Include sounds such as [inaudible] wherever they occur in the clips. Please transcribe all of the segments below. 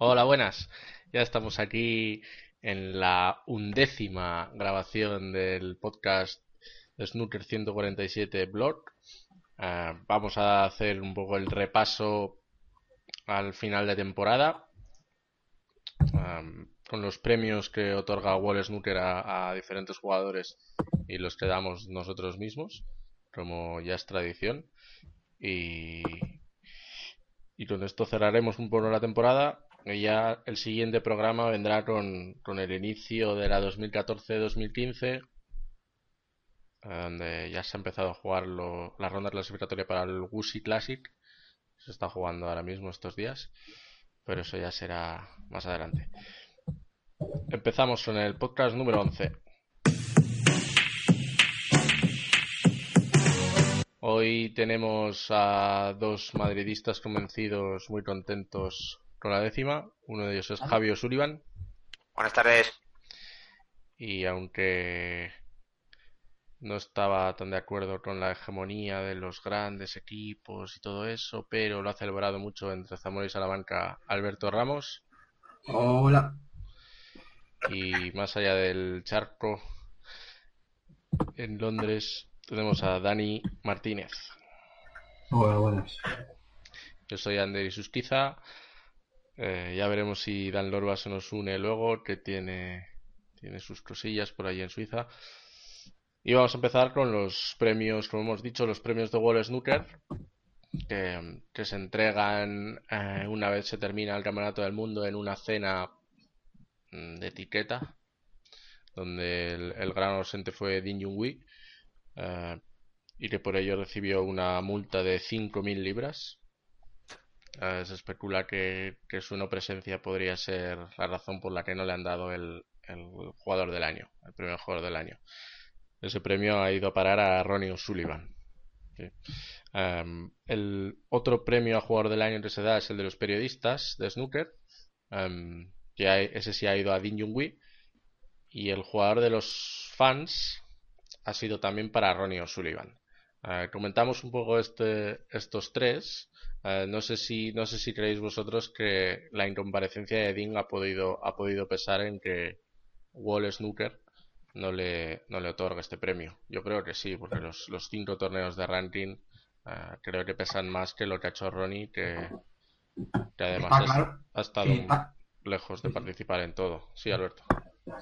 Hola, buenas. Ya estamos aquí en la undécima grabación del podcast Snooker 147 Blog. Ah, vamos a hacer un poco el repaso al final de temporada ah, con los premios que otorga Wall Snooker a, diferentes jugadores y los que damos nosotros mismos, como ya es tradición. Y con esto cerraremos un poco la temporada ya el siguiente programa vendrá con, con el inicio de la 2014-2015, donde ya se ha empezado a jugar lo, la ronda clasificatoria para el Wuxi Classic. Se está jugando ahora mismo estos días, pero eso ya será más adelante. Empezamos con el podcast número 11. Hoy tenemos a dos madridistas convencidos muy contentos con la décima. Uno de ellos es Javier Sullivan. Buenas tardes. Y aunque no estaba tan de acuerdo con la hegemonía de los grandes equipos y todo eso, pero lo ha celebrado mucho entre Zamora y Salamanca Alberto Ramos. Hola. Y más allá del charco, en Londres tenemos a Dani Martínez. Hola, buenas. Yo soy Ander Susquiza eh, ya veremos si Dan Lorba se nos une luego, que tiene, tiene sus cosillas por ahí en Suiza. Y vamos a empezar con los premios, como hemos dicho, los premios de Wall Snooker, que, que se entregan eh, una vez se termina el Campeonato del Mundo en una cena mm, de etiqueta, donde el, el gran ausente fue Din Junhui, eh, y que por ello recibió una multa de 5.000 libras. Uh, se especula que, su no presencia podría ser la razón por la que no le han dado el, jugador del año, el primer jugador del año. Ese premio ha ido a parar a Ronnie O'Sullivan. Um, el otro premio a jugador del año que se da es el de los periodistas de snooker. Um, que ese sí ha ido a Din Junhui. Y el jugador de los fans ha sido también para Ronnie O'Sullivan. Uh, comentamos un poco este, estos tres. Uh, no sé si no sé si creéis vosotros que la incomparecencia de Ding ha podido ha podido pesar en que Wall Snooker no le no le otorga este premio. Yo creo que sí, porque los, los cinco torneos de ranking uh, creo que pesan más que lo que ha hecho Ronnie, que, que además claro. ha estado está- lejos de participar en todo. Sí, Alberto.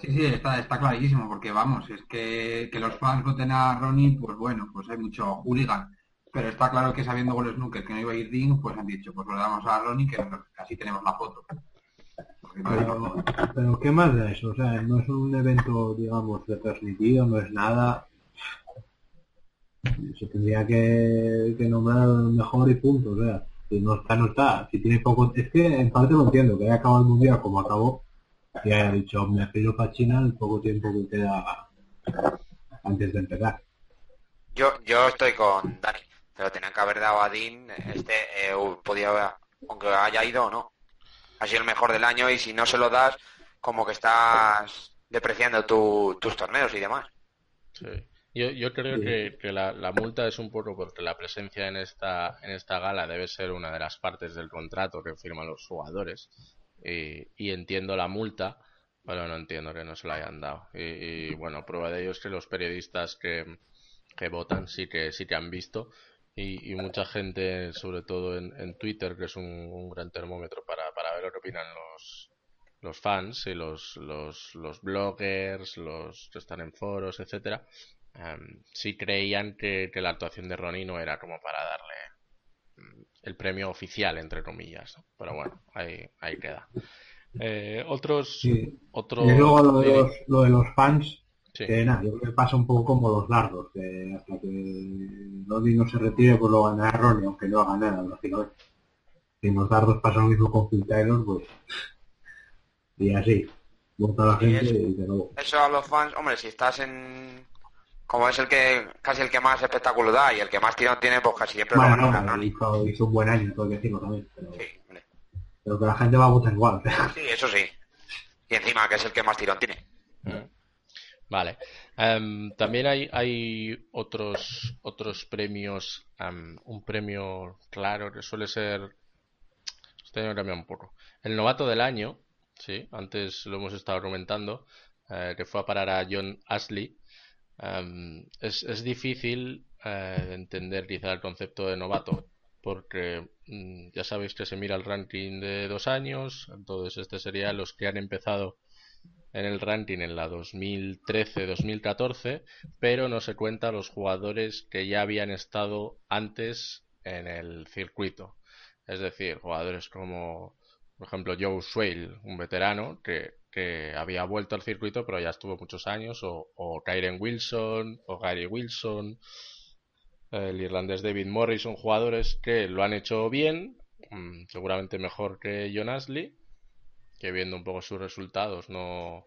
Sí, sí, está, está clarísimo, porque vamos, es que, que los fans voten a Ronnie, pues bueno, pues hay mucho hooligan. Pero está claro que sabiendo Gol Snooker que no iba a ir Dean, pues han dicho, pues lo damos a Ronnie, que así tenemos la foto. Pero, pero ¿qué más da eso? O sea, no es un evento, digamos, retransmitido, no es nada. Se tendría que, que nombrar mejor y punto. O sea, si no está, no está. Si tiene poco... Es que en parte lo entiendo, que haya acabado el mundial como acabó y haya dicho, me aspiro para China el poco tiempo que queda antes de empezar. Yo, yo estoy con Dani. Pero tenían que haber dado a Dean, este, eh, podía, aunque haya ido o no. Ha sido el mejor del año y si no se lo das, como que estás depreciando tu, tus torneos y demás. Sí. Yo, yo creo que, que la, la, multa es un poco porque la presencia en esta, en esta gala debe ser una de las partes del contrato que firman los jugadores. Y, y entiendo la multa, pero no entiendo que no se la hayan dado. Y, bueno, prueba de ello es que los periodistas que, que votan sí que, sí que han visto. Y, mucha gente, sobre todo en, en Twitter, que es un, un gran termómetro para, para, ver lo que opinan los, los fans y los, los, los bloggers, los que están en foros, etcétera, um, sí creían que, que, la actuación de Ronnie no era como para darle el premio oficial, entre comillas. ¿no? Pero bueno, ahí, ahí queda. Eh, otros. Sí. Otro... Y luego lo de, los, lo de los fans. Sí. Que nada, yo creo que pasa un poco como los dardos, que hasta que Lodi no se retire, pues lo ganará Ronnie, aunque no haga nada, lógicamente. Si nos dardos pasa lo mismo con Phil Taylor, pues... Y así. Monta la Sí, gente eso. y de nuevo. Eso a los fans, hombre, si estás en... Como es el que casi el que más espectáculo da y el que más tirón tiene, pues casi siempre Bueno, lo gana no, hizo, hizo un buen año, hay que decirlo también. Pero, Sí, hombre. pero que la gente va a votar igual. Sí, eso sí. Y encima que es el que más tirón tiene. Vale. Em, también hay, hay otros, otros premios. em, un premio claro que suele ser. Este año cambia un poco. El novato del año, sí, antes lo hemos estado comentando, eh, que fue a parar a John Ashley. Es, difícil eh, entender quizá el concepto de novato, porque mm, ya sabéis que se mira el ranking de dos años, entonces este sería los que han empezado en el ranking en la 2013-2014, pero no se cuenta los jugadores que ya habían estado antes en el circuito. Es decir, jugadores como, por ejemplo, Joe Swale, un veterano que, que había vuelto al circuito pero ya estuvo muchos años, o, o Kyren Wilson, o Gary Wilson, el irlandés David Morrison, jugadores que lo han hecho bien, mm, seguramente mejor que John Ashley, que viendo un poco sus resultados no,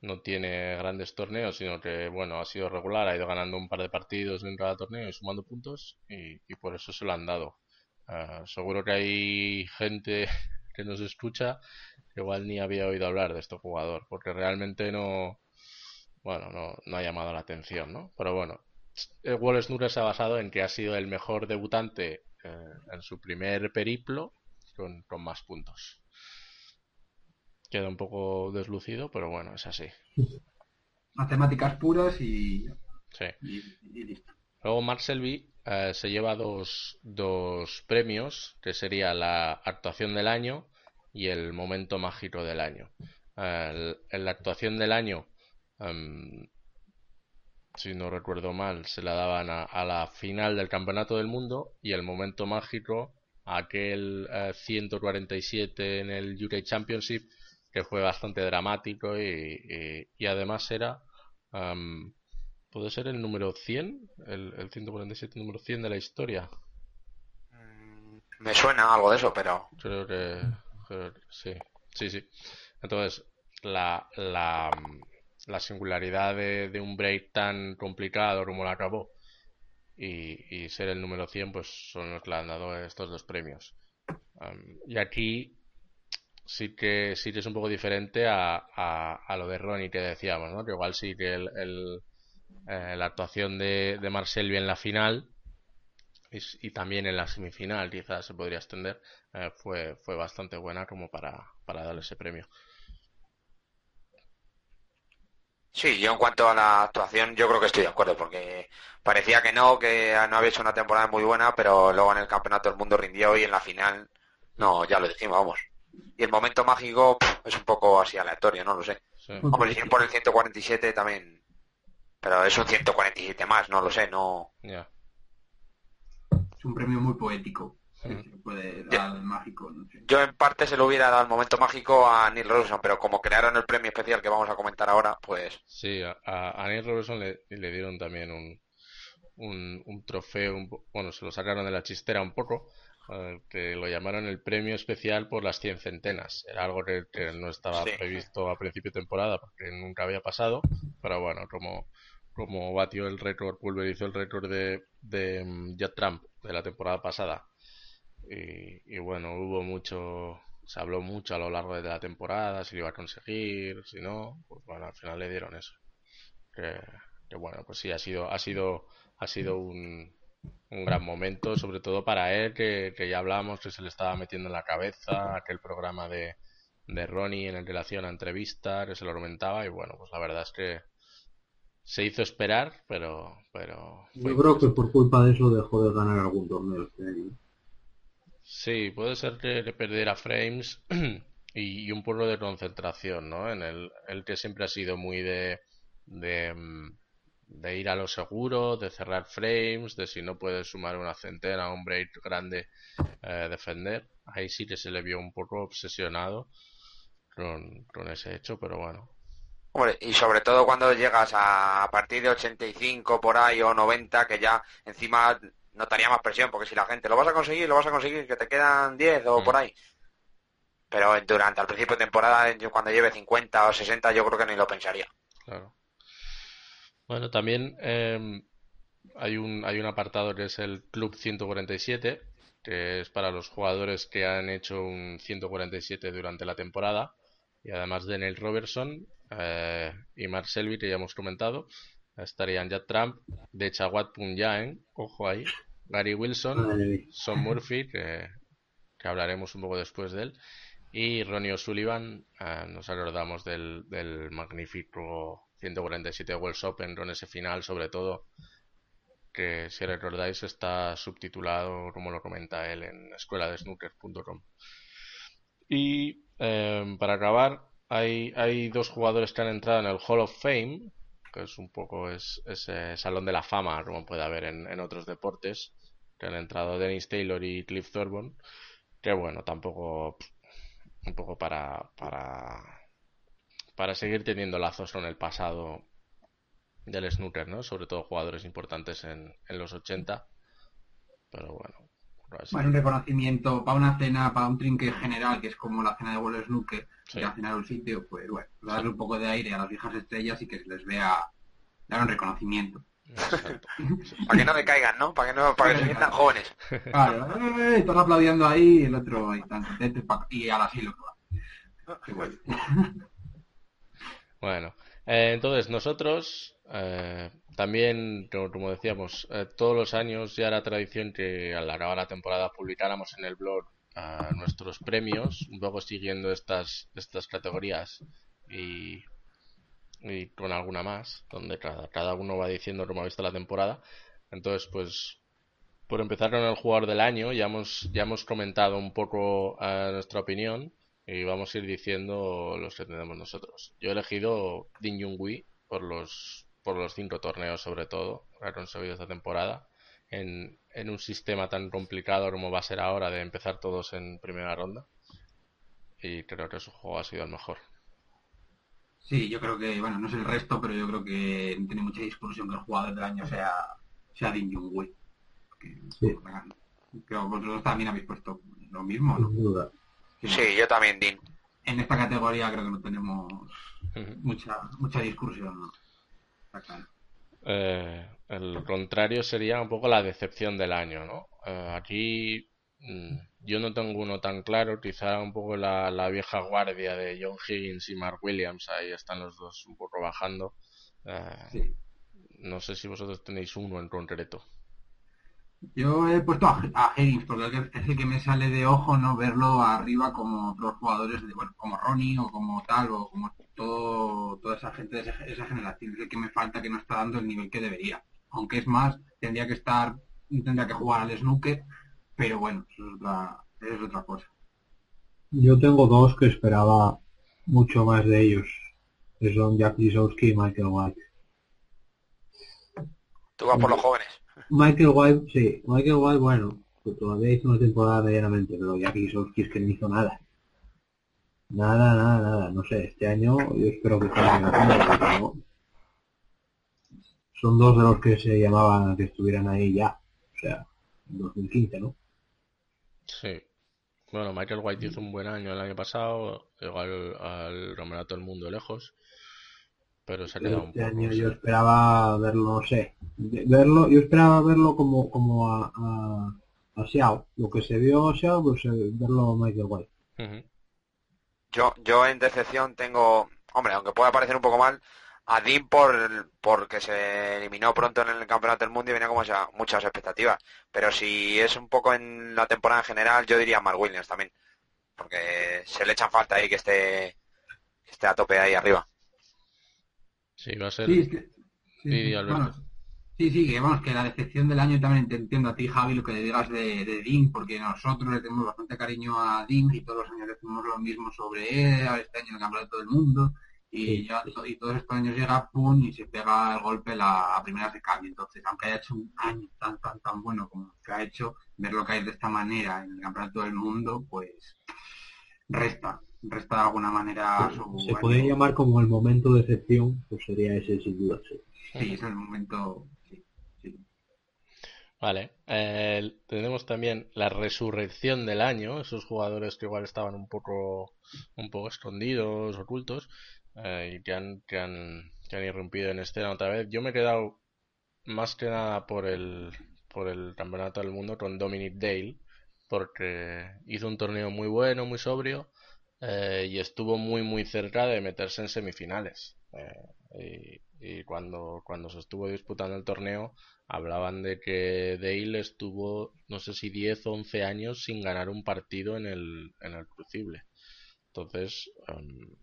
no tiene grandes torneos, sino que bueno, ha sido regular, ha ido ganando un par de partidos en cada torneo y sumando puntos y, por eso se lo han dado. Ah, seguro que hay gente [laughs] que nos escucha igual ni había oído hablar de este jugador, porque realmente no, bueno, no, no ha llamado la atención, ¿no? Pero bueno, el Wall Snooker se ha basado en que ha sido el mejor debutante eh, en su primer periplo con, con más puntos. Queda un poco deslucido, pero bueno, es así. [laughs] Matemáticas puras y, Sí. y, y listo. Luego Mark Selby eh, se lleva dos, dos premios, que sería la actuación del año y el momento mágico del año. Eh, en la actuación del año, em, si no recuerdo mal, se la daban a, a la final del Campeonato del Mundo y el momento mágico aquel eh, 147 en el UK Championship que fue bastante dramático y, y- y además era em, puede ser el número 100 el, el 147 número 100 de la historia Mm, Me suena algo de eso, pero creo que, sí sí sí entonces la, la, la singularidad de, de un break tan complicado como lo acabó y, y ser el número 100 pues son los que le han dado estos dos premios y aquí sí que sí que es un poco diferente a, a, a lo de Ronnie que decíamos, ¿no? Que igual sí que el, el, eh, la actuación de, de en la final y, también en la semifinal, quizás se podría extender, eh, fue, fue bastante buena como para, para darle ese premio. sí, yo en cuanto a la actuación, yo creo que estoy de acuerdo, porque parecía que no, que no había hecho una temporada muy buena, pero luego en el Campeonato del Mundo rindió y en la final, no, ya lo dijimos, vamos. Y el momento mágico pff, es un poco así aleatorio, no lo sé. Sí, Hombre, si por el 147 también, pero es un 147 más, no lo sé, no. ya. Es un premio muy poético. que se puede dar mágico, no sé. Yo en parte se lo hubiera dado el momento mágico a Neil Robertson, pero como crearon el premio especial que vamos a comentar ahora, pues Sí, a, Neil Robertson le, le dieron también un, un, un trofeo, un bueno, se lo sacaron de la chistera un poco, eh, que lo llamaron el premio especial por las 100 centenas. Era algo que, que no estaba Sí. previsto a principio de temporada porque nunca había pasado, pero bueno, como, como batió el récord, pulverizó el récord de, de mm, Trump de la temporada pasada. Y, y bueno, hubo mucho, se habló mucho a lo largo de la temporada, si lo iba a conseguir, si no, pues bueno, al final le dieron eso que, bueno, pues sí, ha sido, ha sido, ha sido un, un gran momento, sobre todo para él, que, que ya hablábamos que se le estaba metiendo en la cabeza aquel programa de, de Ronnie en relación a entrevista, que se lo comentaba, y bueno, pues la verdad es que se hizo esperar, pero, pero fue Yo creo que por culpa de eso dejó de ganar algún torneo este año. Sí, puede ser que le perdiera frames [clears throat] y, y un poco de concentración, ¿no? En el, el que siempre ha sido muy de, de, mm, de ir a lo seguro, de cerrar frames, de si no puedes sumar una centena un break grande, eh, defender. Ahí sí que se le vio un poco obsesionado con, con ese hecho, pero bueno. Hombre, y sobre todo cuando llegas a, a partir de 85 por ahí o 90, que ya encima notaría más presión, porque si la gente lo vas a conseguir, lo vas a conseguir, que te quedan 10 o Mm. por ahí. Pero durante al principio de temporada, cuando lleve 50 o 60, yo creo que ni lo pensaría. Claro. Bueno, también em, hay un, hay un apartado que es el Club 147, que es para los jugadores que han hecho un 147 durante la temporada. Y además de Neil Robertson eh, y Mark Selby, que ya hemos comentado, estarían Jack Trump, de Chawat Punjaen, ojo ahí, Gary Wilson. Son Murphy, que, que hablaremos un poco después de él, y Ronnie O'Sullivan, eh, nos acordamos del, del magnífico 147 World Open con ese final, sobre todo, que si recordáis está subtitulado, como lo comenta él, en escueladesnooker.com. Y eh, para acabar, hay, hay dos jugadores que han entrado en el Hall of Fame, que es un poco es, ese salón de la fama, como puede haber en, otros deportes, que han entrado Dennis Taylor y Cliff Thorburn, que bueno, tampoco un poco para, para, para seguir teniendo lazos con el pasado del snooker, ¿no? Sobre todo jugadores importantes en, en los 80, pero bueno. Así. Bueno, un reconocimiento para una cena, para un trinque general, que es como la cena de World Snooker, Sí. ir a cenar a un sitio, pues bueno, darle un poco de aire a las viejas estrellas y que se les vea dar un reconocimiento. [laughs] Para que no decaigan, ¿no? Para que no, para que se sientan jóvenes. Claro, ¡eh! aplaudiendo ahí y el otro ahí tan contento y pa- y al asilo que bueno. [laughs] Bueno, eh, entonces nosotros eh, también, como, decíamos, eh, todos los años ya era tradición que al acabar la temporada publicáramos en el blog nuestros premios, un poco siguiendo estas, estas categorías y, y con alguna más, donde cada, cada uno va diciendo cómo ha visto la temporada. Entonces, pues, por empezar con el jugador del año, ya hemos, ya hemos comentado un poco eh, nuestra opinión y vamos a ir diciendo los que tenemos nosotros. Yo he elegido Din Junhui por los, por los cinco torneos, sobre todo, que ha conseguido esta temporada. En, en un sistema tan complicado como va a ser ahora de empezar todos en primera ronda. Y creo que su juego ha sido el mejor. Sí, yo creo que, bueno, no sé el resto, pero yo creo que tiene mucha discusión que el jugador del año sea, sea Din. Que- Sí. Creo que vosotros también habéis puesto lo mismo, ¿no? Sin duda. Sí, yo también, Dean. En esta categoría creo que no tenemos mucha mucha discusión, ¿no? Eh, el contrario sería un poco la decepción del año, ¿no? Eh, aquí mm, yo no tengo uno tan claro, quizá un poco la, la vieja guardia de John Higgins y Mark Williams, ahí están los dos un poco bajando. Eh, Sí. no sé si vosotros tenéis uno en concreto. Yo he puesto a, a Higgins porque es el que- es el que me sale de ojo no verlo arriba como otros jugadores, de, bueno, como Ronnie o como tal, o como todo, toda esa gente de esa, esa generación. Es el que me falta que no está dando el nivel que debería. Aunque es más, tendría que estar, tendría que jugar al snooker, pero bueno, eso es otra, eso es otra cosa. Yo tengo dos que esperaba mucho más de ellos. Que son Jack Lisowski y Michael White. Tú vas por los jóvenes. Michael White, sí. Michael White, bueno, que todavía hizo una temporada medianamente, pero Jack Lisowski es que no hizo nada. Nada, nada, nada. No sé, este año yo espero que porque no. Son dos de los que se llamaban que estuvieran ahí ya. O sea, en 2015, ¿no? Sí. Bueno, Michael White hizo un buen año el año pasado, llegó al, al Campeonato del Mundo lejos, pero se ha quedado un Este poco. año yo esperaba verlo, no sé, de- verlo, yo esperaba verlo como, como a, a, a Xiao. Lo que se vio a Xiao, pues eh, verlo a Michael White. Yo, yo en decepción tengo, hombre, aunque pueda parecer un poco mal, a Dean por porque se eliminó pronto en el campeonato del mundo y venía con mucha- muchas expectativas. Pero si es un poco en la temporada en general, yo diría Mark Williams también. Porque se le echan falta ahí que esté, que esté a tope ahí arriba. Sí, va a ser. Sí, es que, sí, Sí, sí. Alberto. Bueno, sí, sí, que vamos, que la decepción del año también te entiendo a ti, Javi, lo que le digas de, de Dean, porque nosotros le tenemos bastante cariño a Dean y todos los años decimos lo mismo sobre él, a este año el campeonato del mundo, y, Sí. ya, y todos estos años llega pum y se pega el golpe la, a primeras de cambio. Entonces, aunque haya hecho un año tan, tan, tan bueno como que ha hecho, ver lo que hay de esta manera en el campeonato del mundo, pues resta, resta de alguna manera su Se podría llamar como el momento de excepción, pues sería ese sin duda. sí. Sí, es el momento. Vale, eh, tenemos también la resurrección del año, esos jugadores que igual estaban un poco, un poco escondidos, ocultos, eh, y que han, que han, que han irrumpido en escena otra vez. Yo me he quedado más que nada por el, por el campeonato del mundo con Dominic Dale, porque hizo un torneo muy bueno, muy sobrio, eh, y estuvo muy muy cerca de meterse en semifinales. Eh, y cuando, cuando se estuvo disputando el torneo, hablaban de que Dale estuvo, no sé si 10 o 11 años sin ganar un partido en el, en el Crucible. Entonces, em,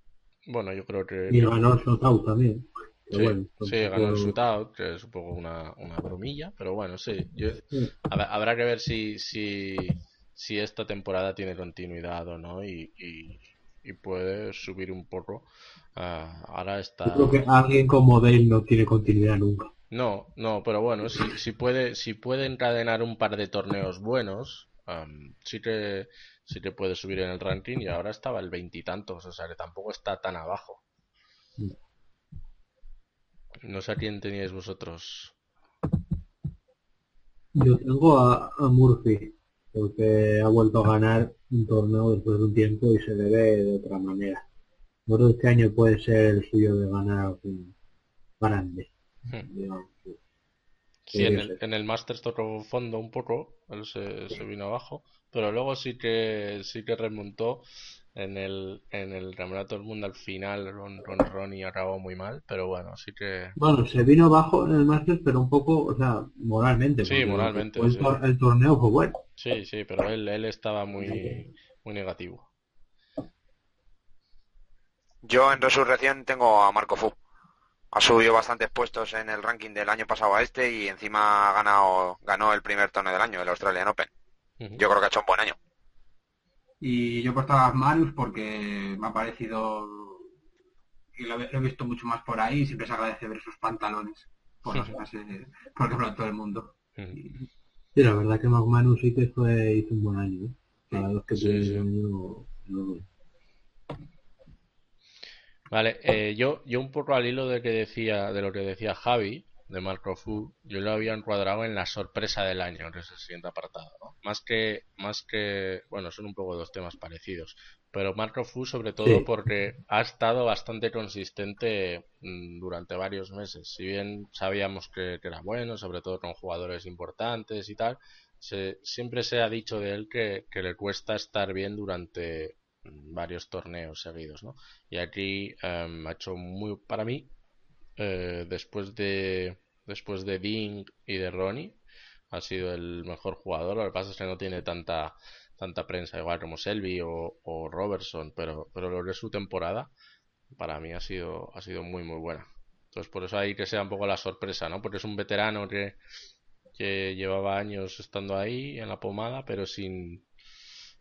bueno, yo creo que... Y ganó el shootout también. Sí, bueno, sí, ganó el shootout, que es un poco una, una bromilla, pero bueno, sí. yo- habrá que ver si, si, si esta temporada tiene continuidad o no y, y, y puede subir un poco. Ah, ahora está... Yo creo que alguien como Dale no tiene continuidad nunca. No, no, pero bueno, si, si puede, si puede encadenar un par de torneos buenos, sí que, sí que puede subir en el ranking y ahora estaba el veintitantos, o sea que tampoco está tan abajo. Mm. No sé a quién teníais vosotros. Yo tengo a, a Murphy, porque ha vuelto a ganar un torneo después de un tiempo y se le ve de otra manera. No creo que este año puede ser el suyo de ganar grande. Hmm. Sí, en el, en el Masters tocó fondo un poco, él se, se vino abajo, pero luego sí que sí que remontó en el en el Campeonato del Mundo al final con, con Ronnie acabó muy mal, pero bueno, sí que Bueno, se vino abajo en el Masters, pero un poco, o sea, moralmente. Sí, moralmente, El, sí. el torneo fue bueno. sí, sí, pero él él estaba muy muy negativo. Yo en resurrección tengo a Marco Fu. Ha subido bastantes puestos en el ranking del año pasado a este y encima ha ganado, ganó el primer torneo del año, el Australian Open. Yo creo que ha hecho un buen año. Y yo he puesto a Manus porque me ha parecido y lo, he lo he visto mucho más por ahí y siempre se agradece ver sus pantalones por las clases, por todo el mundo. Sí, la verdad que McManus sí que fue, hizo un buen año. ¿eh? Para los que Sí, tienen sí. un año, no- Vale, eh, yo, yo un poco al hilo de que decía, de lo que decía Javi, de Marco Fu, yo lo había encuadrado en la sorpresa del año, que es el siguiente apartado, ¿no? Más que, más que, bueno, son un poco dos temas parecidos, pero Marco Fu sobre todo Sí. porque ha estado bastante consistente mm, durante varios meses. Si bien sabíamos que, que era bueno, sobre todo con jugadores importantes y tal, se, siempre se ha dicho de él que, que le cuesta estar bien durante varios torneos seguidos, ¿no? Y aquí em, ha hecho muy, para mí, eh, después de después de Ding y de Ronnie, ha sido el mejor jugador. Lo que pasa es que no tiene tanta tanta prensa igual como Selby o, o Robertson, pero pero lo es su temporada para mí ha sido ha sido muy muy buena. Entonces por eso ahí que sea un poco la sorpresa, ¿no? Porque es un veterano que que llevaba años estando ahí en la pomada, pero sin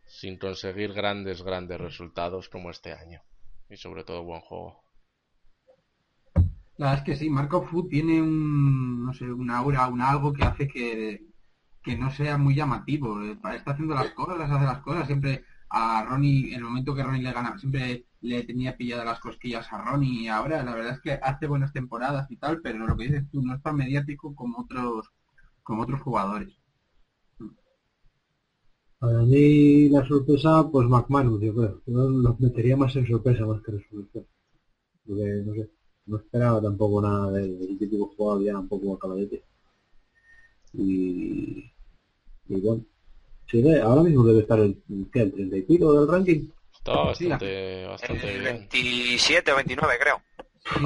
sin conseguir grandes grandes resultados como este año y sobre todo buen juego. La verdad es que sí, Marco Fu tiene un, no sé, un aura, un algo que hace que, que no sea muy llamativo. Eh, Está haciendo las cosas, hace las cosas. Siempre a Ronnie, en el momento que Ronnie le gana, siempre le tenía pilladas las cosquillas a Ronnie y ahora la verdad es que hace buenas temporadas y tal, pero lo que dices tú no es tan mediático como otros, como otros jugadores. Para mí la sorpresa, pues McManus, yo creo. Yo los metería más en sorpresa más que resolución. Porque, no sé, no esperaba tampoco nada del, del típico jugador ya un poco acabadete. Y, y bueno, sí, de- ahora mismo debe estar el, ¿qué? el 30 y pico del ranking. Sí, bastante, bastante El bien. 27 o 29 creo. Sí,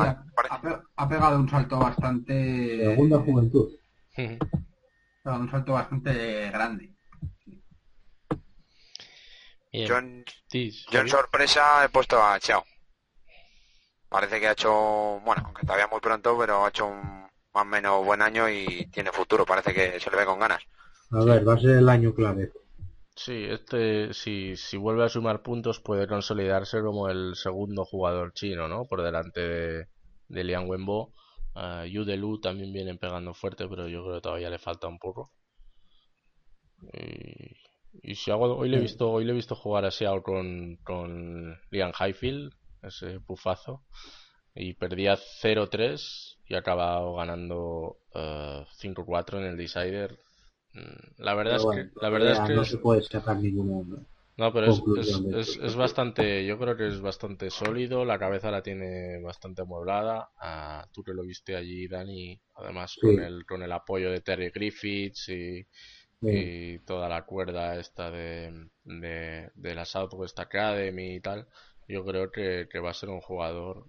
ha, pegado un salto bastante, Segunda juventud. Ha pegado un salto bastante grande. Bien. Yo en, Tis, yo en Javi. sorpresa he puesto a Chao. Parece que ha hecho, bueno, aunque todavía muy pronto, pero ha hecho un más o menos buen año y tiene futuro. Parece que se le ve con ganas. A ver, va a ser el año clave. Sí, este, si, si vuelve a sumar puntos, puede consolidarse como el segundo jugador chino, ¿no? Por delante de, de Liang Wenbo. Uh, Yu Delu también vienen pegando fuerte, pero yo creo que todavía le falta un poco. Y, y si hago, hoy le he visto, hoy le he visto jugar a Xiao con, con Liam Highfield, ese bufazo, y perdía 0-3 y ha acabado ganando eh, 5-4 en el Decider Mm, la verdad es que, la verdad es que no se puede sacar ninguna. No, pero es, es, bastante, yo creo que es bastante sólido, la cabeza la tiene bastante amueblada. Ah, tú que lo viste allí, Dani, además con, el, con el apoyo de Terry Griffiths y, y toda la cuerda esta de, de, la Southwest Academy y tal, yo creo que, va a ser un jugador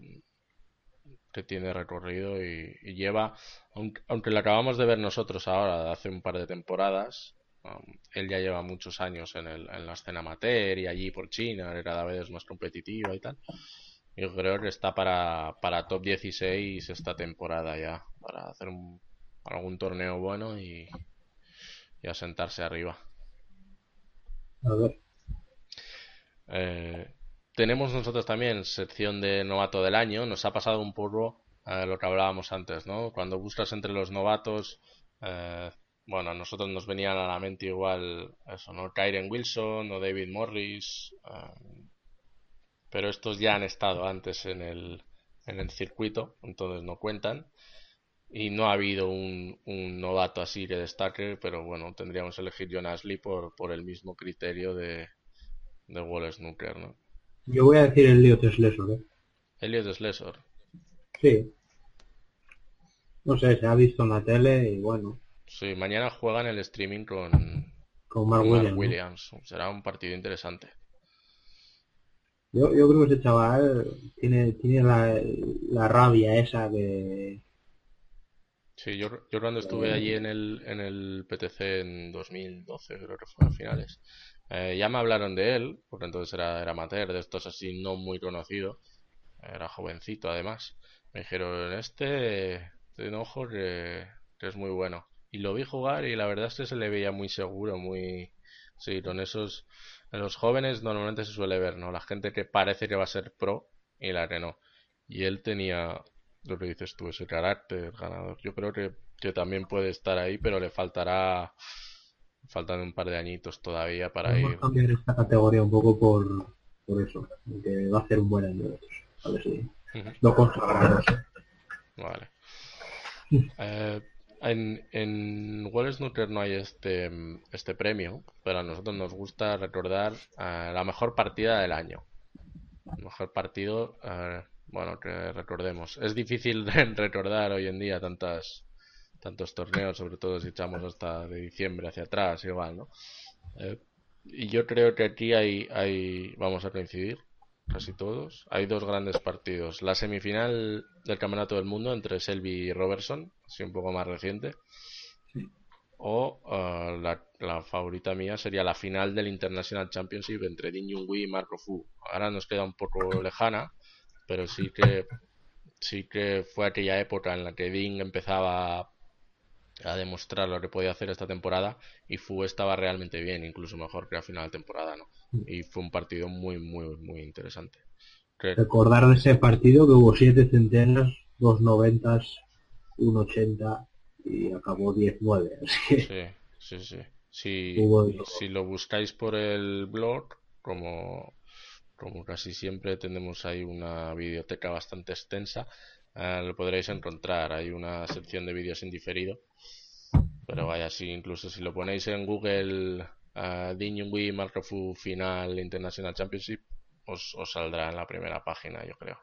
que tiene recorrido y, lleva, aunque, aunque lo acabamos de ver nosotros ahora, hace un par de temporadas, um, él ya lleva muchos años en, el, en la escena amateur y allí por China, que cada vez es más competitiva y tal. Yo creo que está para, para top 16 esta temporada ya, para hacer un, algún torneo bueno y, y a sentarse arriba. A ver. Eh, tenemos nosotros también sección de novato del año. Nos ha pasado un poco eh, lo que hablábamos antes, ¿no? Cuando buscas entre los novatos, eh, bueno, a nosotros nos venían a la mente igual eso, ¿no? Kyren Wilson o David Morris, pero estos ya han estado antes en el, en el circuito, entonces no cuentan y no ha habido un, un, novato así que destaque, pero bueno, tendríamos que elegir John Ashley por, por el mismo criterio de, de Wall Snooker, ¿no? Yo voy a decir el Elliot Slesor, ¿eh? Elliot Slesor. Sí. No sé, se ha visto en la tele y bueno. Sí, mañana juegan el streaming con, con Mark, Williams. Será un partido interesante. Yo, yo creo que ese chaval tiene, tiene la, la rabia esa de Sí, yo, yo cuando estuve allí en el, en el PTC en 2012, creo que fue a finales, eh, ya me hablaron de él, porque entonces era, era amateur, de estos así no muy conocido, era jovencito además. Me dijeron, este, tiene ojo que, que es muy bueno. Y lo vi jugar y la verdad es que se le veía muy seguro, muy... Sí, con esos... En los jóvenes normalmente se suele ver, ¿no? La gente que parece que va a ser pro y la que no. Y él tenía, lo que dices tú, ese carácter ganador. Yo creo que, que también puede estar ahí, pero le faltará faltan un par de añitos todavía para Vamos ir. cambiar esta categoría un poco por, por eso, que va a ser un buen año. A ver si lo consagramos. Vale. Eh, en, en World Snooker no hay este, este premio, pero a nosotros nos gusta recordar eh, la mejor partida del año. El mejor partido eh, bueno, que recordemos. Es difícil [laughs] recordar hoy en día tantas tantos torneos, sobre todo si echamos hasta de diciembre hacia atrás, igual, ¿no? Eh, y yo creo que aquí hay, hay, vamos a coincidir, casi todos. Hay dos grandes partidos. La semifinal del Campeonato del Mundo entre Selby y Robertson, así un poco más reciente. O eh, la, la, favorita mía sería la final del International Championship entre Din Junhui y Marco Fu. Ahora nos queda un poco lejana, pero sí que sí que fue aquella época en la que Ding empezaba a demostrar lo que podía hacer esta temporada y Fu estaba realmente bien, incluso mejor que la final de temporada, ¿no? Y fue un partido muy, muy, muy interesante. Recordar de ese partido que hubo siete centenas, dos noventas, un ochenta y acabó 10-9. Sí, sí, sí. Si, si lo buscáis por el blog, como como casi siempre tenemos ahí una biblioteca bastante extensa, eh, lo podréis encontrar. Hay una sección de vídeos en diferido. Pero vaya, si incluso si lo ponéis en Google uh, Din Markofu Final International Championship, os, saldrá en la primera página, yo creo.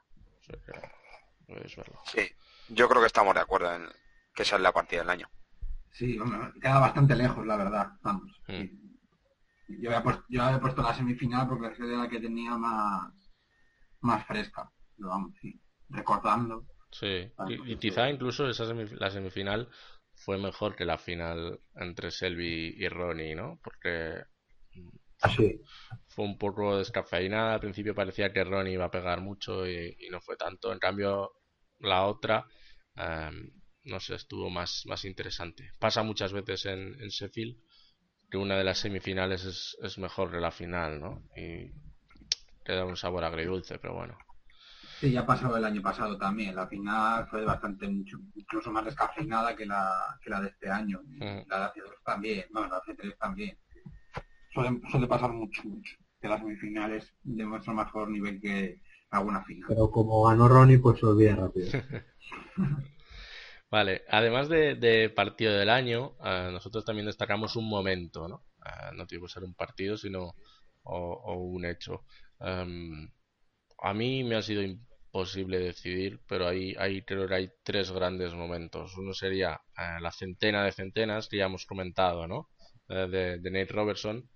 podéis verlo. Sí, yo creo que estamos de acuerdo en que esa es la partida del año. Sí, queda bastante lejos, la verdad. Vamos. Mm. Yo había, puesto, yo había puesto la semifinal porque es la que tenía más, más fresca. Pero vamos, sí, recordando. Sí, y, quizá incluso esa la semifinal fue mejor que la final entre Selby y Ronnie, ¿no? Porque sí. fue un poco descafeinada. Al principio parecía que Ronnie iba a pegar mucho y, no fue tanto. En cambio, la otra, em, no sé, estuvo más, más interesante. Pasa muchas veces en, en Sheffield que una de las semifinales es, es mejor que la final, ¿no? Y queda un sabor agridulce, pero bueno. Sí, ya ha pasado el año pasado también. La final fue bastante, mucho, incluso más descafeinada que la, que la de este año. Mm. La de hace dos también, bueno, la de hace tres también. Suele, suele pasar mucho, mucho. Que las semifinales demuestran mejor nivel que alguna final. Pero como ganó Ronnie, pues se olvida rápido. [laughs] Vale, además de, partido del año, eh, nosotros también destacamos un momento, ¿no? Eh, no tiene que ser un partido, sino o, un hecho. Em, a mí me ha sido imposible decidir, pero hay, hay, creo que hay tres grandes momentos. Uno sería eh, la centena de centenas que ya hemos comentado, ¿no? de, de, Nate Robertson.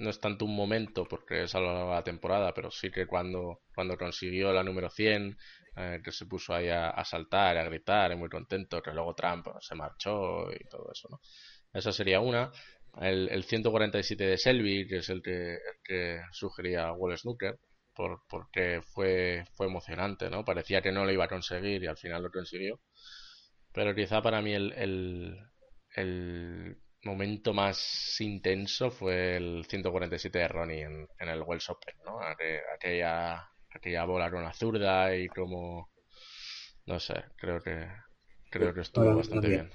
No es tanto un momento porque es a de la temporada, pero sí que cuando, cuando consiguió la número 100, eh, que se puso ahí a, saltar, a gritar, muy contento, que luego Trump se marchó y todo eso, ¿no? Esa sería una. El, 147 de Selby, que es el que, que sugería Wall Snooker, por, porque fue, fue emocionante, ¿no? Parecía que no lo iba a conseguir y al final lo consiguió. Pero quizá para mí el, el, momento más intenso fue el 147 de Ronnie en, en el Wells Open, ¿no? Aquella aquella bola con la zurda y como no sé, creo que creo que estuvo bastante bien.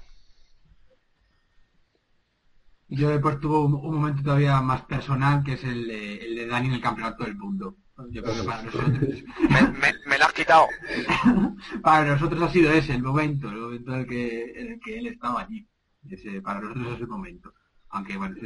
Yo después tuvo un, momento todavía más personal que es el de, el de Dani en el campeonato del mundo. Yo creo que para nosotros... [laughs] me, me, lo has quitado. [laughs] para nosotros ha sido ese el momento, el momento en el que, en el que él estaba allí. Ese, para nosotros es el momento. Aunque bueno,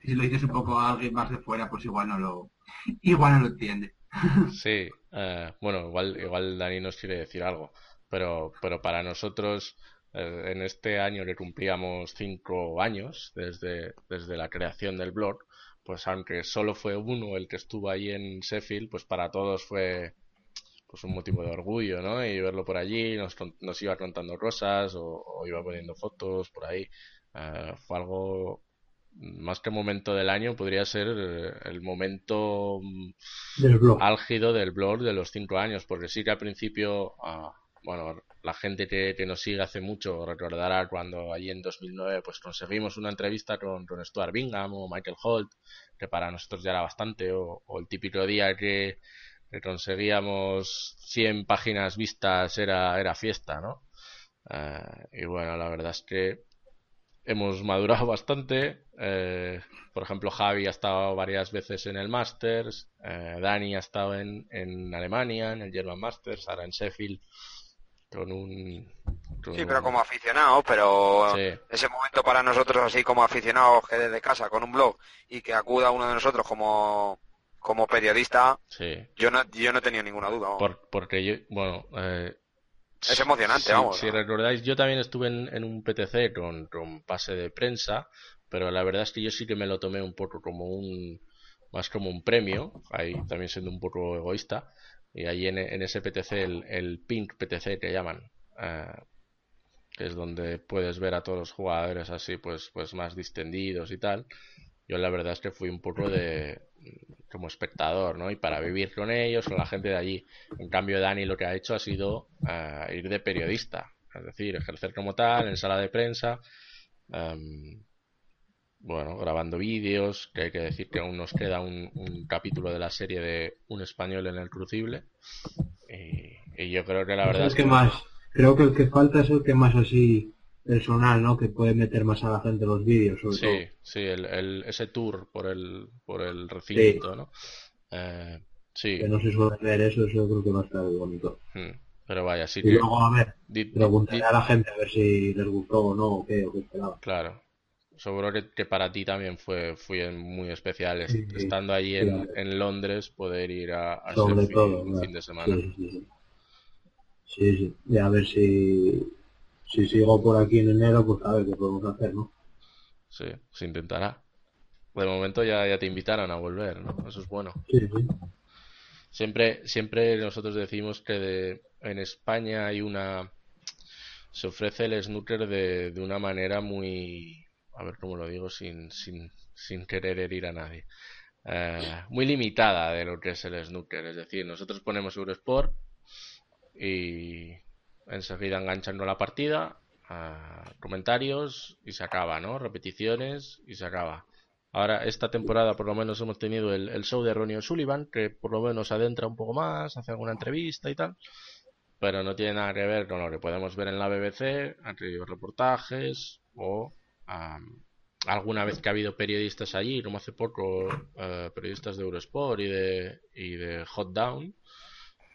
si, lo dices un poco a alguien más de fuera, pues igual no lo, [laughs] igual no lo entiende. [laughs] Sí, eh, bueno, igual, igual Dani nos quiere decir algo, pero, pero para nosotros eh, en este año que cumplíamos cinco años desde, desde la creación del blog, pues aunque solo fue uno el que estuvo ahí en Sheffield, pues para todos fue pues un motivo de orgullo, ¿no? Y verlo por allí, nos, nos iba contando cosas o, iba poniendo fotos por ahí. Eh, fue algo más que momento del año, podría ser eh, el momento mm, álgido del blog de los cinco años, porque sí que al principio, ah, bueno, la gente que, nos sigue hace mucho recordará cuando allí en 2009 pues conseguimos una entrevista con, con Stuart Bingham o Michael Holt, que para nosotros ya era bastante, o, el típico día que, conseguíamos 100 páginas vistas era, era fiesta, ¿no? Eh, y bueno, la verdad es que hemos madurado [laughs] bastante. Eh, por ejemplo, Javi ha estado varias veces en el Masters, eh, Dani ha estado en, en, Alemania, en el German Masters, ahora en Sheffield, con un... sí, pero como aficionado, pero ese momento para nosotros así como aficionados que desde casa con un blog y que acuda uno de nosotros como como periodista, yo no yo no tenía ninguna duda. porque yo, bueno, eh, es emocionante, vamos. Si recordáis, yo también estuve en, un PTC con, con, pase de prensa, pero la verdad es que yo sí que me lo tomé un poco como un más como un premio, ahí también siendo un poco egoísta, y ahí en, ese PTC, el, el, Pink PTC que llaman, eh, que es donde puedes ver a todos los jugadores así pues, pues más distendidos y tal, yo la verdad es que fui un poco de como espectador, ¿no? Y para vivir con ellos, con la gente de allí. En cambio, Dani lo que ha hecho ha sido eh, ir de periodista, es decir, ejercer como tal, en sala de prensa, em, bueno, grabando vídeos, que hay que decir que aún nos queda un, capítulo de la serie de Un español en el crucible. Y, yo creo que la verdad es que más, creo que el que falta es el que más así personal, ¿no? Que puede meter más a la gente los vídeos, sobre sí, todo. Sí, el, ese tour por el, por el recinto, ¿no? Eh, sí. Que no se suele ver eso, eso creo que va a estar bonito. Hmm, pero vaya, sí y luego, a ver, preguntaré a la gente a ver si les gustó o no, o qué, o qué esperaba. Claro. Seguro que, para ti también fue, fue muy especial estando allí en, en, Londres, poder ir a, a Sobre todo, un fin de semana. Sí, sí, sí. sí, Y a ver si si sigo por aquí en enero, pues a ver qué podemos hacer, ¿no? Sí, se intentará. De momento ya, ya te invitaron a volver, ¿no? Eso es bueno. Sí, sí. Siempre, siempre nosotros decimos que de, en España hay una... Se ofrece el snooker de, de una manera muy... A ver cómo lo digo sin, sin, sin querer herir a nadie. Eh, muy limitada de lo que es el snooker. Es decir, nosotros ponemos Eurosport y enseguida enganchando la partida, comentarios y se acaba, ¿no? Repeticiones y se acaba. Ahora, esta temporada por lo menos hemos tenido el, show de Ronnie O'Sullivan, que por lo menos adentra un poco más, hace alguna entrevista y tal, pero no tiene nada que ver con lo que podemos ver en la BBC, reportajes o alguna vez que ha habido periodistas allí, como hace poco, eh, periodistas de Eurosport y de, y de Hot Down,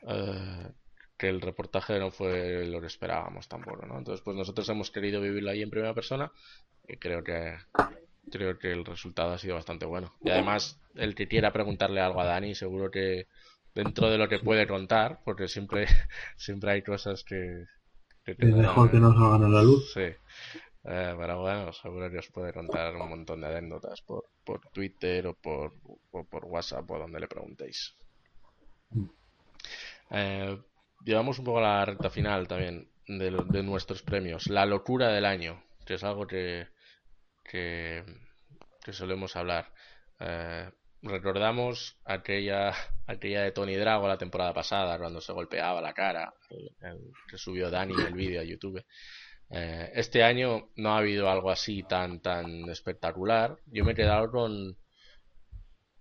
eh, que el reportaje no fue lo que esperábamos tampoco, ¿no? Entonces, pues nosotros hemos querido vivirlo ahí en primera persona y creo que creo que el resultado ha sido bastante bueno. Y además, el que quiera preguntarle algo a Dani, seguro que dentro de lo que puede contar, porque siempre [laughs] siempre hay cosas que, que es mejor que no salgan a la luz. Sí. Eh, pero bueno, seguro que os puede contar un montón de anécdotas por, por Twitter o por, por WhatsApp o donde le preguntéis. Mm. Eh, llevamos un poco a la recta final también de, nuestros premios. La locura del año, que es algo que, que, solemos hablar. Eh, recordamos aquella, aquella de Tony Drago la temporada pasada, cuando se golpeaba la cara, que subió Dani el vídeo a YouTube. Eh, este año no ha habido algo así tan, tan espectacular. Yo me he quedado con,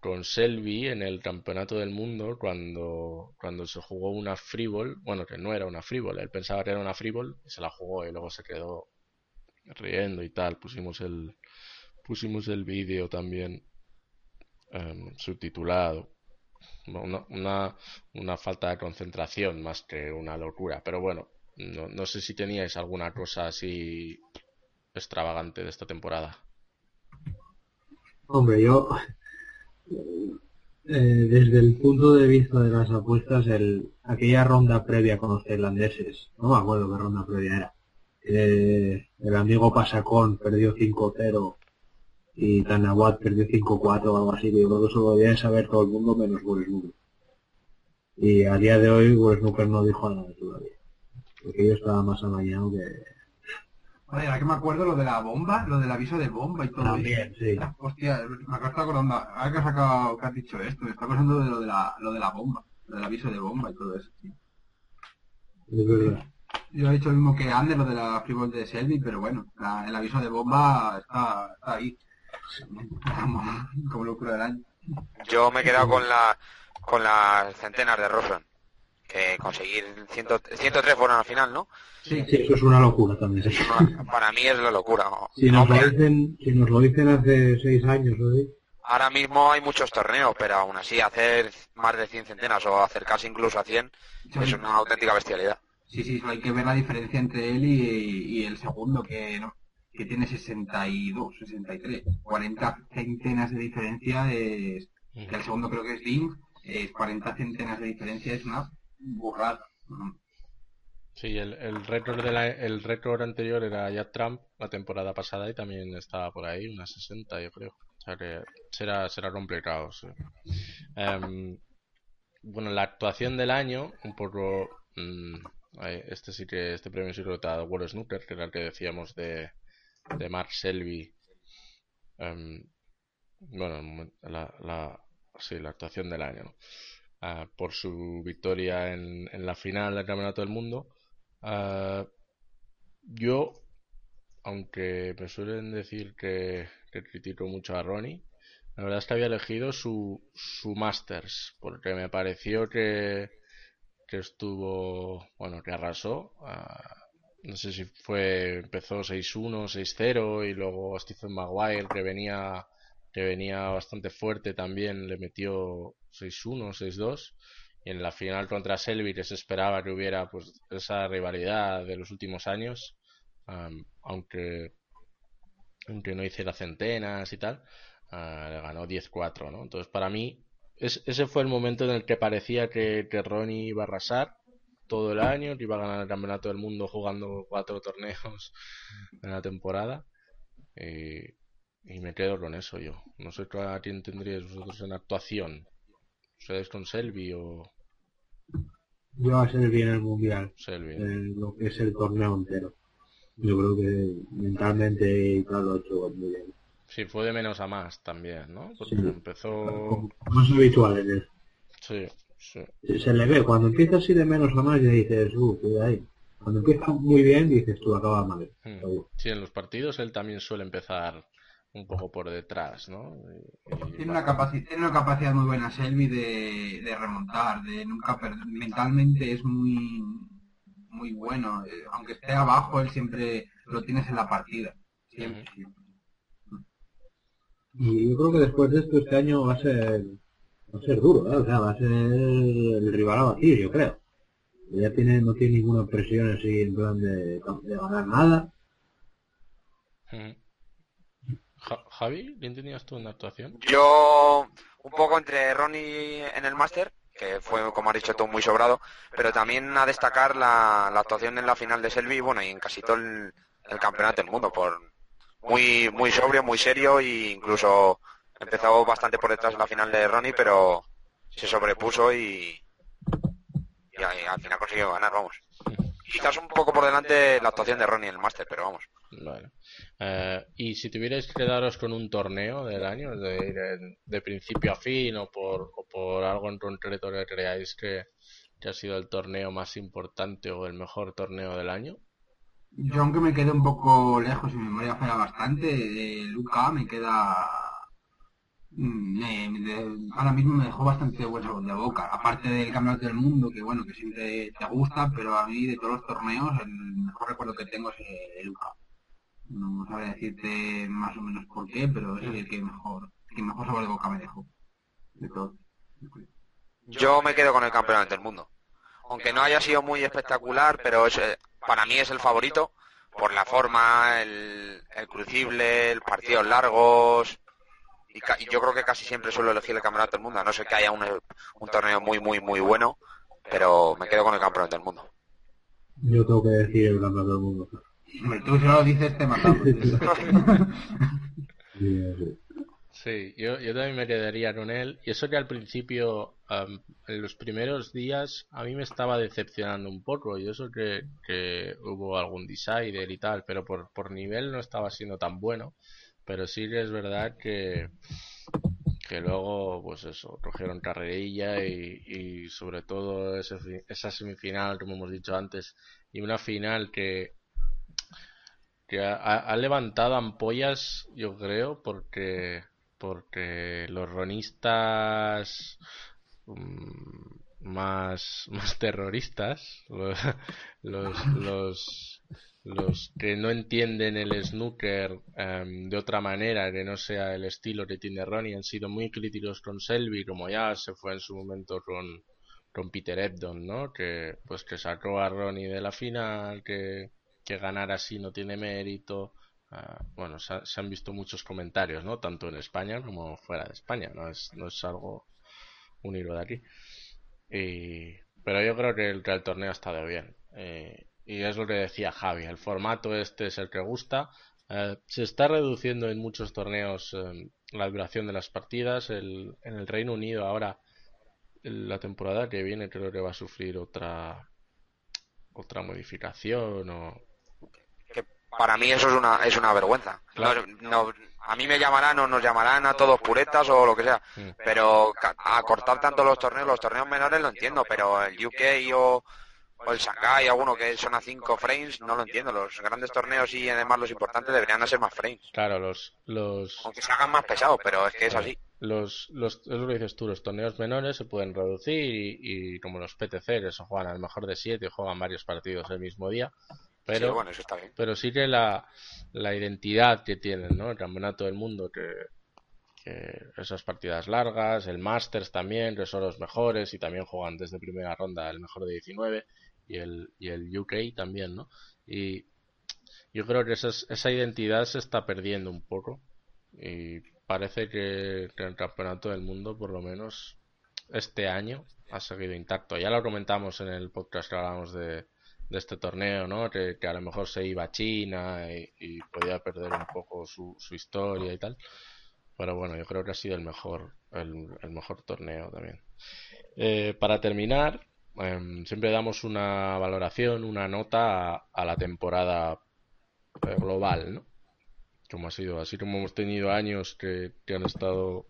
con Selby en el campeonato del mundo cuando, cuando se jugó una freeball, bueno que no era una freeball, él pensaba que era una freeball y se la jugó y luego se quedó riendo y tal, pusimos el pusimos el vídeo también em, subtitulado. Una, una, una, falta de concentración más que una locura. Pero bueno no, no sé si teníais alguna cosa así extravagante de esta temporada. Hombre yo eh, desde el punto de vista de las apuestas, el, aquella ronda previa con los tailandeses, no me acuerdo qué ronda previa era, el amigo Pasacón perdió 5-0 y Tanawat perdió 5-4 o algo así, que yo creo que eso lo debía saber todo el mundo menos Snooker. Y a día de hoy Snooker no dijo nada todavía, porque yo estaba más amañado que Oye, ahora que me acuerdo lo de la bomba, lo del aviso de bomba y todo También, sí. Hostia, me acabo acordando, ahora que has, sacado, que has dicho esto, me está acordando de lo de la, lo de la bomba, lo del aviso de bomba y todo eso, tío. Es verdad. Yo he dicho lo mismo que Ander, lo de la freeball de Selby, pero bueno, el aviso de bomba está, está ahí. Como, locura del año. Yo me he quedado con la con las centenas de Rosen que conseguir 103 fueron al final, ¿no? Sí, sí, eso es una locura también. Para mí es la locura. Si nos, lo dicen, si nos lo dicen hace seis años, Ahora mismo hay muchos torneos, pero aún así hacer más de 100 centenas o acercarse incluso a 100 es una auténtica bestialidad. Sí, sí, hay que ver la diferencia entre él y, el segundo, que no, que tiene 62, 63. 40 centenas de diferencia es... Que el segundo creo que es Link, 40 centenas de diferencia es una burrada. Sí, el, el récord de la, el récord anterior era ya Trump la temporada pasada y también estaba por ahí, unas 60 yo creo. O sea que será, será complicado. Em, bueno, la actuación del año, un poco... Mm, este sí que, este premio sí que lo está World Snooker, que era el que decíamos de, de Mark Selby. Em, bueno, la, la, sí, la actuación del año, ah, por su victoria en, la final del Campeonato del Mundo. Ah, yo, aunque me suelen decir que, critico mucho a Ronnie, la verdad es que había elegido su, su Masters, porque me pareció que, que estuvo, bueno, que arrasó. Ah, no sé si fue, empezó 6-1, 6-0 y luego Stephen Maguire que venía que venía bastante fuerte también, le metió 6-1, 6-2. Y en la final contra Selby, que se esperaba que hubiera pues esa rivalidad de los últimos años, aunque, aunque no hiciera centenas y tal, uh, le ganó 10-4, ¿no? Entonces, para mí, ese fue el momento en el que parecía que, que Ronnie iba a arrasar todo el año, que iba a ganar el campeonato del mundo jugando cuatro torneos [laughs] en la temporada. Y, y me quedo con eso yo. No sé a quién tendríais vosotros en actuación. ¿Ustedes con Selby o...? Yo a Selby en el Mundial. Selby. lo que es el torneo entero. Yo creo que mentalmente y tal lo ha hecho muy bien. Sí, fue de menos a más también, ¿no? Porque empezó... Más habitual en él. Sí, sí. Se le ve, cuando empieza así de menos a más ya dices, uh, cuida ahí. Cuando empieza muy bien dices tú, acaba mal. Hmm. Sí, en los partidos él también suele empezar un poco por detrás, ¿no? tiene, una capacidad, una capacidad muy buena Selby de, remontar, de nunca perder. Mentalmente es muy muy bueno. Eh, aunque esté abajo, él siempre lo tienes en la partida. Y yo creo que después de esto este año va a ser va a ser duro, ¿eh? o sea, va a ser el rival a batir, yo creo. Ya tiene, no tiene ninguna presión así en plan de, de ganar nada. Ja- Javi, ¿bien tenías tú una actuación? Yo, un poco entre Ronnie en el máster, que fue, como has dicho tú, muy sobrado, pero también a destacar la, la actuación en la final de Selby, bueno, y en casi todo el, el campeonato del mundo, por muy, muy sobrio, muy serio, e incluso empezó bastante por detrás en la final de Ronnie, pero se sobrepuso y, y a- y al final consiguió ganar, vamos. Quizás un poco por delante la actuación de Ronnie en el máster, pero vamos. Bueno. Eh, y si tuvierais que quedaros con un torneo del año, de, de principio a fin o por, o por algo en concreto que creáis que, que ha sido el torneo más importante o el mejor torneo del año, Yo aunque me quedé un poco lejos y mi memoria falla bastante, de Luca me queda... mm, ahora mismo me dejó bastante buen sabor de boca. Aparte del Campeonato del Mundo, que bueno, que siempre te gusta, pero a mí de todos los torneos el mejor recuerdo que tengo es el de Luca. No sabría decirte más o menos por qué, pero es el que mejor, que mejor sabor de boca me dejó. De todos. Yo me quedo con el campeonato del mundo. Aunque no haya sido muy espectacular, pero es, eh, para mí es el favorito por la forma, el, el crucible, el partidos largos. Y, ca- y yo creo que casi siempre suelo elegir el campeonato del mundo, a no ser que haya un, un torneo muy, muy, muy bueno. Pero me quedo con el campeonato del mundo. Yo tengo que decir el campeonato del mundo. Hombre, tú si no lo dices te matamos. [laughs] Sí, yo, yo también me quedaría con él. Y eso que al principio, en los primeros días, a mí me estaba decepcionando un poco. Y eso que, que hubo algún decider y tal, pero por, por nivel no estaba siendo tan bueno. Pero sí que es verdad que, que luego, pues eso, cogieron carrerilla y, sobre todo esa semifinal, como hemos dicho antes, y una final que, que ha, levantado ampollas, yo creo, porque porque los ronistas mm, más [laughs] más terroristas, los los los que no entienden el snooker em, de otra manera que no sea el estilo que tiene Ronnie han sido muy críticos con Selby, como ya se fue en su momento con con Peter Ebdon, ¿no? Que pues que sacó a Ronnie de la final, que que ganar así no tiene mérito. Ah, bueno, se, ha- se han visto muchos comentarios, ¿no? Tanto en España como fuera de España, no es, no es algo único de aquí. Y, pero yo creo que el, que el torneo ha estado bien. Eh, y es lo que decía Javi, el formato este es el que gusta. Eh, se está reduciendo en muchos torneos eh, la duración de las partidas. El, en el Reino Unido ahora, la temporada que viene creo que va a sufrir otra otra modificación o Que para mí eso es una, es una vergüenza. Claro. No- no- a mí me llamarán o nos llamarán a todos puretas o lo que sea. Mm. Pero a cortar tanto los torneos, los torneos menores lo entiendo, pero el UK o, o el Shanghai, alguno que son a 5 frames, no lo entiendo. Los grandes torneos y además los importantes deberían ser más frames. Claro, los, los, Aunque se hagan más pesados, pero es que es así. los, los, es lo que dices tú, los torneos menores se pueden reducir y, y como los PTC, que se juegan al mejor de 7, juegan varios partidos el mismo día, pero, Sí, bueno, eso está bien. pero sí que la, la identidad que tienen, ¿no? El Campeonato del Mundo, que, que esas partidas largas, el Masters también, que son los mejores y también juegan desde primera ronda el mejor de 19 y el, y el UK también, ¿no? Y yo creo que esa, esa identidad se está perdiendo un poco y parece que, que el Campeonato del Mundo, por lo menos este año, ha seguido intacto. Ya lo comentamos en el podcast que hablábamos de, de este torneo, ¿no? Que, que a lo mejor se iba a China y, y podía perder un poco su, su historia y tal. Pero bueno, yo creo que ha sido el mejor, el, el mejor torneo también. Eh, para terminar, em, siempre damos una valoración, una nota a, a la temporada eh, global, ¿no? Como ha sido, así como hemos tenido años que, han estado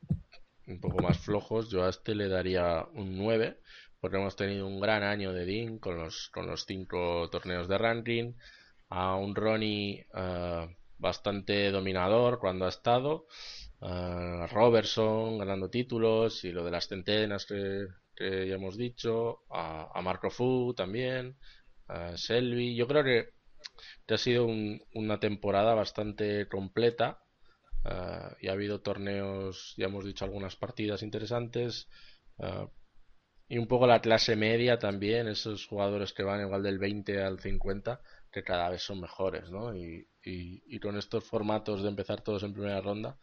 un poco más flojos, yo a este le daría un 9, porque hemos tenido un gran año de Dean con los, con los cinco torneos de ranking, a un Ronnie eh, bastante dominador cuando ha estado, a Robertson ganando títulos y lo de las centenas que, que ya hemos dicho, a, Marco Fu también, a Selby, yo creo que, que ha sido un- una temporada bastante completa Ah, y ha habido torneos, ya hemos dicho algunas partidas interesantes. ah, y un poco la clase media también, esos jugadores que van igual del 20 al 50, que cada vez son mejores, ¿no? Y, y, con estos formatos de empezar todos en primera ronda,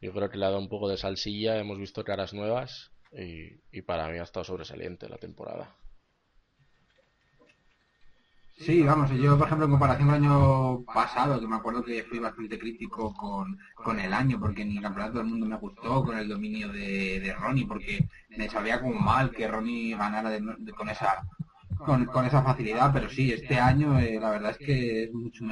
yo creo que le ha dado un poco de salsilla, hemos visto caras nuevas y, y para mí ha estado sobresaliente la temporada. Sí, vamos, yo por ejemplo en comparación con el año pasado, que me acuerdo que fui bastante crítico con, el año, porque ni el campeonato del mundo me gustó, con el dominio de, de Ronnie, porque me sabía como mal que Ronnie ganara con esa con, esa facilidad, pero sí, este año eh, la verdad es que es mucho...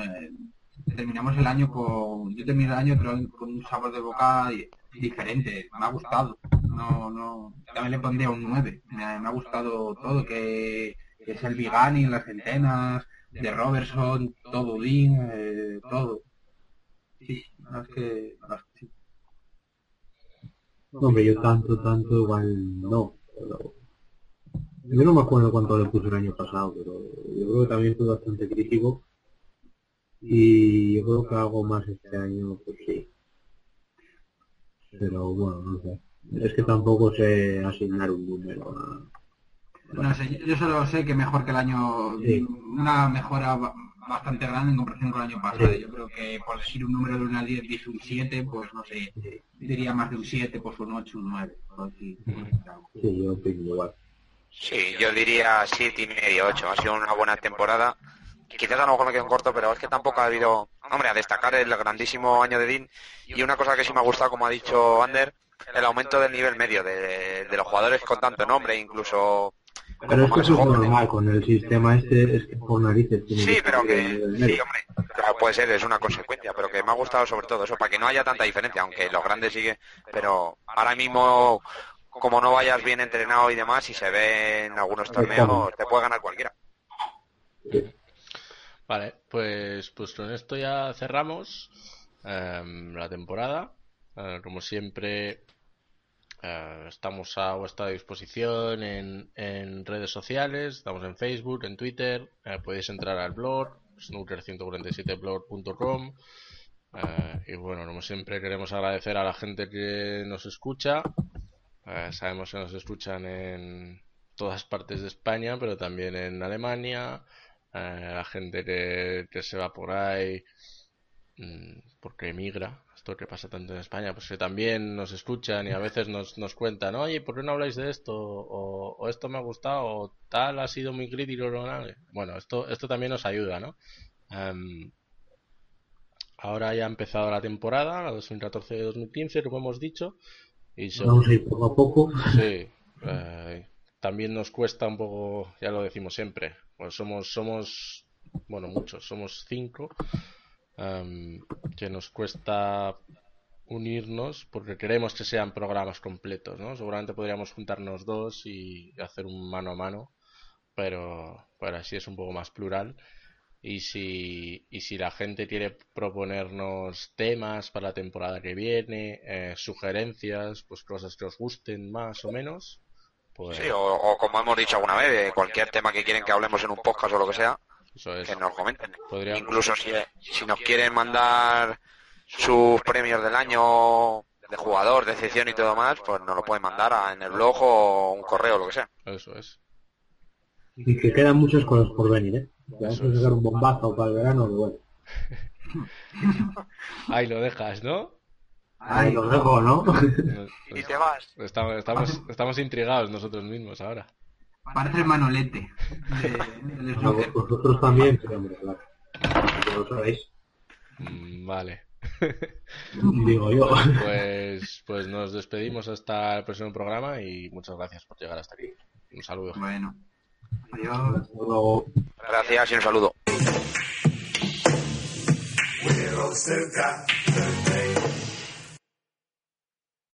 terminamos el año con... Yo terminé el año con un sabor de boca diferente, me ha gustado. No, no, también le pondría un 9, me ha gustado todo, que que es el Vigani en las centenas, de Robertson, todo Dean, eh, todo. Sí, más que, más sí. Hombre, yo tanto, tanto igual no, pero... Yo no me acuerdo cuánto le puse el año pasado, pero yo creo que también fui bastante crítico. Y yo creo que hago más este año, pues sí. Pero bueno, no sé. Es que tampoco sé asignar un número a, no sé, yo solo sé que mejor que el año, una mejora bastante grande en comparación con el año pasado. Yo creo que por decir un número de una 10 dice un 7, pues no sé, diría más de un 7, pues un 8, un 9. Sí, yo opino igual. Sí, yo diría 7 y medio, 8. Ha sido una buena temporada. Quizás a lo mejor me quedo corto, pero es que tampoco ha habido, hombre, a destacar el grandísimo año de Dean. Y una cosa que sí me ha gustado, como ha dicho Ander, el aumento del nivel medio de, de los jugadores con tanto nombre, incluso pero es que eso es normal con el sistema este, es que por narices tiene Sí, pero que, sí, hombre, puede ser, es una consecuencia, pero que me ha gustado sobre todo eso, para que no haya tanta diferencia, aunque los grandes sigue, pero ahora mismo, como no vayas bien entrenado y demás, si se ve en algunos torneos, te puede ganar cualquiera. Vale, pues, pues con esto ya cerramos em, la temporada. Eh, como siempre, eh, estamos a vuestra disposición en, en, redes sociales, estamos en Facebook, en Twitter, eh, podéis entrar al blog, snooker147blog.com. Eh, y bueno, como siempre queremos agradecer a la gente que nos escucha. sabemos que nos escuchan en todas partes de España, pero también en Alemania. la gente que, se va por ahí mm, porque emigra esto que pasa tanto en España, pues que también nos escuchan y a veces nos, nos cuentan, oye, ¿por qué no habláis de esto? O, esto me ha gustado, o tal ha sido muy crítico. Bueno, esto, esto también nos ayuda, ¿no? Em, ahora ya ha empezado la temporada, la 2014-2015, como hemos dicho. Y Vamos a ir poco a poco. Sí. Eh, también nos cuesta un poco, ya lo decimos siempre, pues somos, somos, bueno, muchos, somos cinco que nos cuesta unirnos porque queremos que sean programas completos, ¿no? Seguramente podríamos juntarnos dos y hacer un mano a mano, pero, pero así es un poco más plural. Y si, y si la gente quiere proponernos temas para la temporada que viene, eh, sugerencias, pues cosas que os gusten más o menos, pues... Sí, o, como hemos dicho alguna vez, cualquier tema que quieren que hablemos en un podcast o lo que sea, que nos comenten. Incluso si, si nos quieren mandar sus premios del año de jugador, de excepción y todo más, pues nos lo pueden mandar en el blog o un correo, lo que sea. Eso es. Y que quedan muchas cosas por venir, ¿eh? Vamos a sacar un bombazo para el verano, bueno. [laughs] Ahí lo dejas, ¿no? Ahí lo dejo, ¿no? y te vas. Estamos, estamos, estamos intrigados nosotros mismos ahora. Parece el manolete. vosotros también, pero hombre, claro. Ya lo sabéis. Mm, vale. [laughs] Digo yo. Pues, pues nos despedimos hasta el próximo programa y muchas gracias por llegar hasta aquí. Un saludo. Bueno. Adiós. Gracias y un saludo.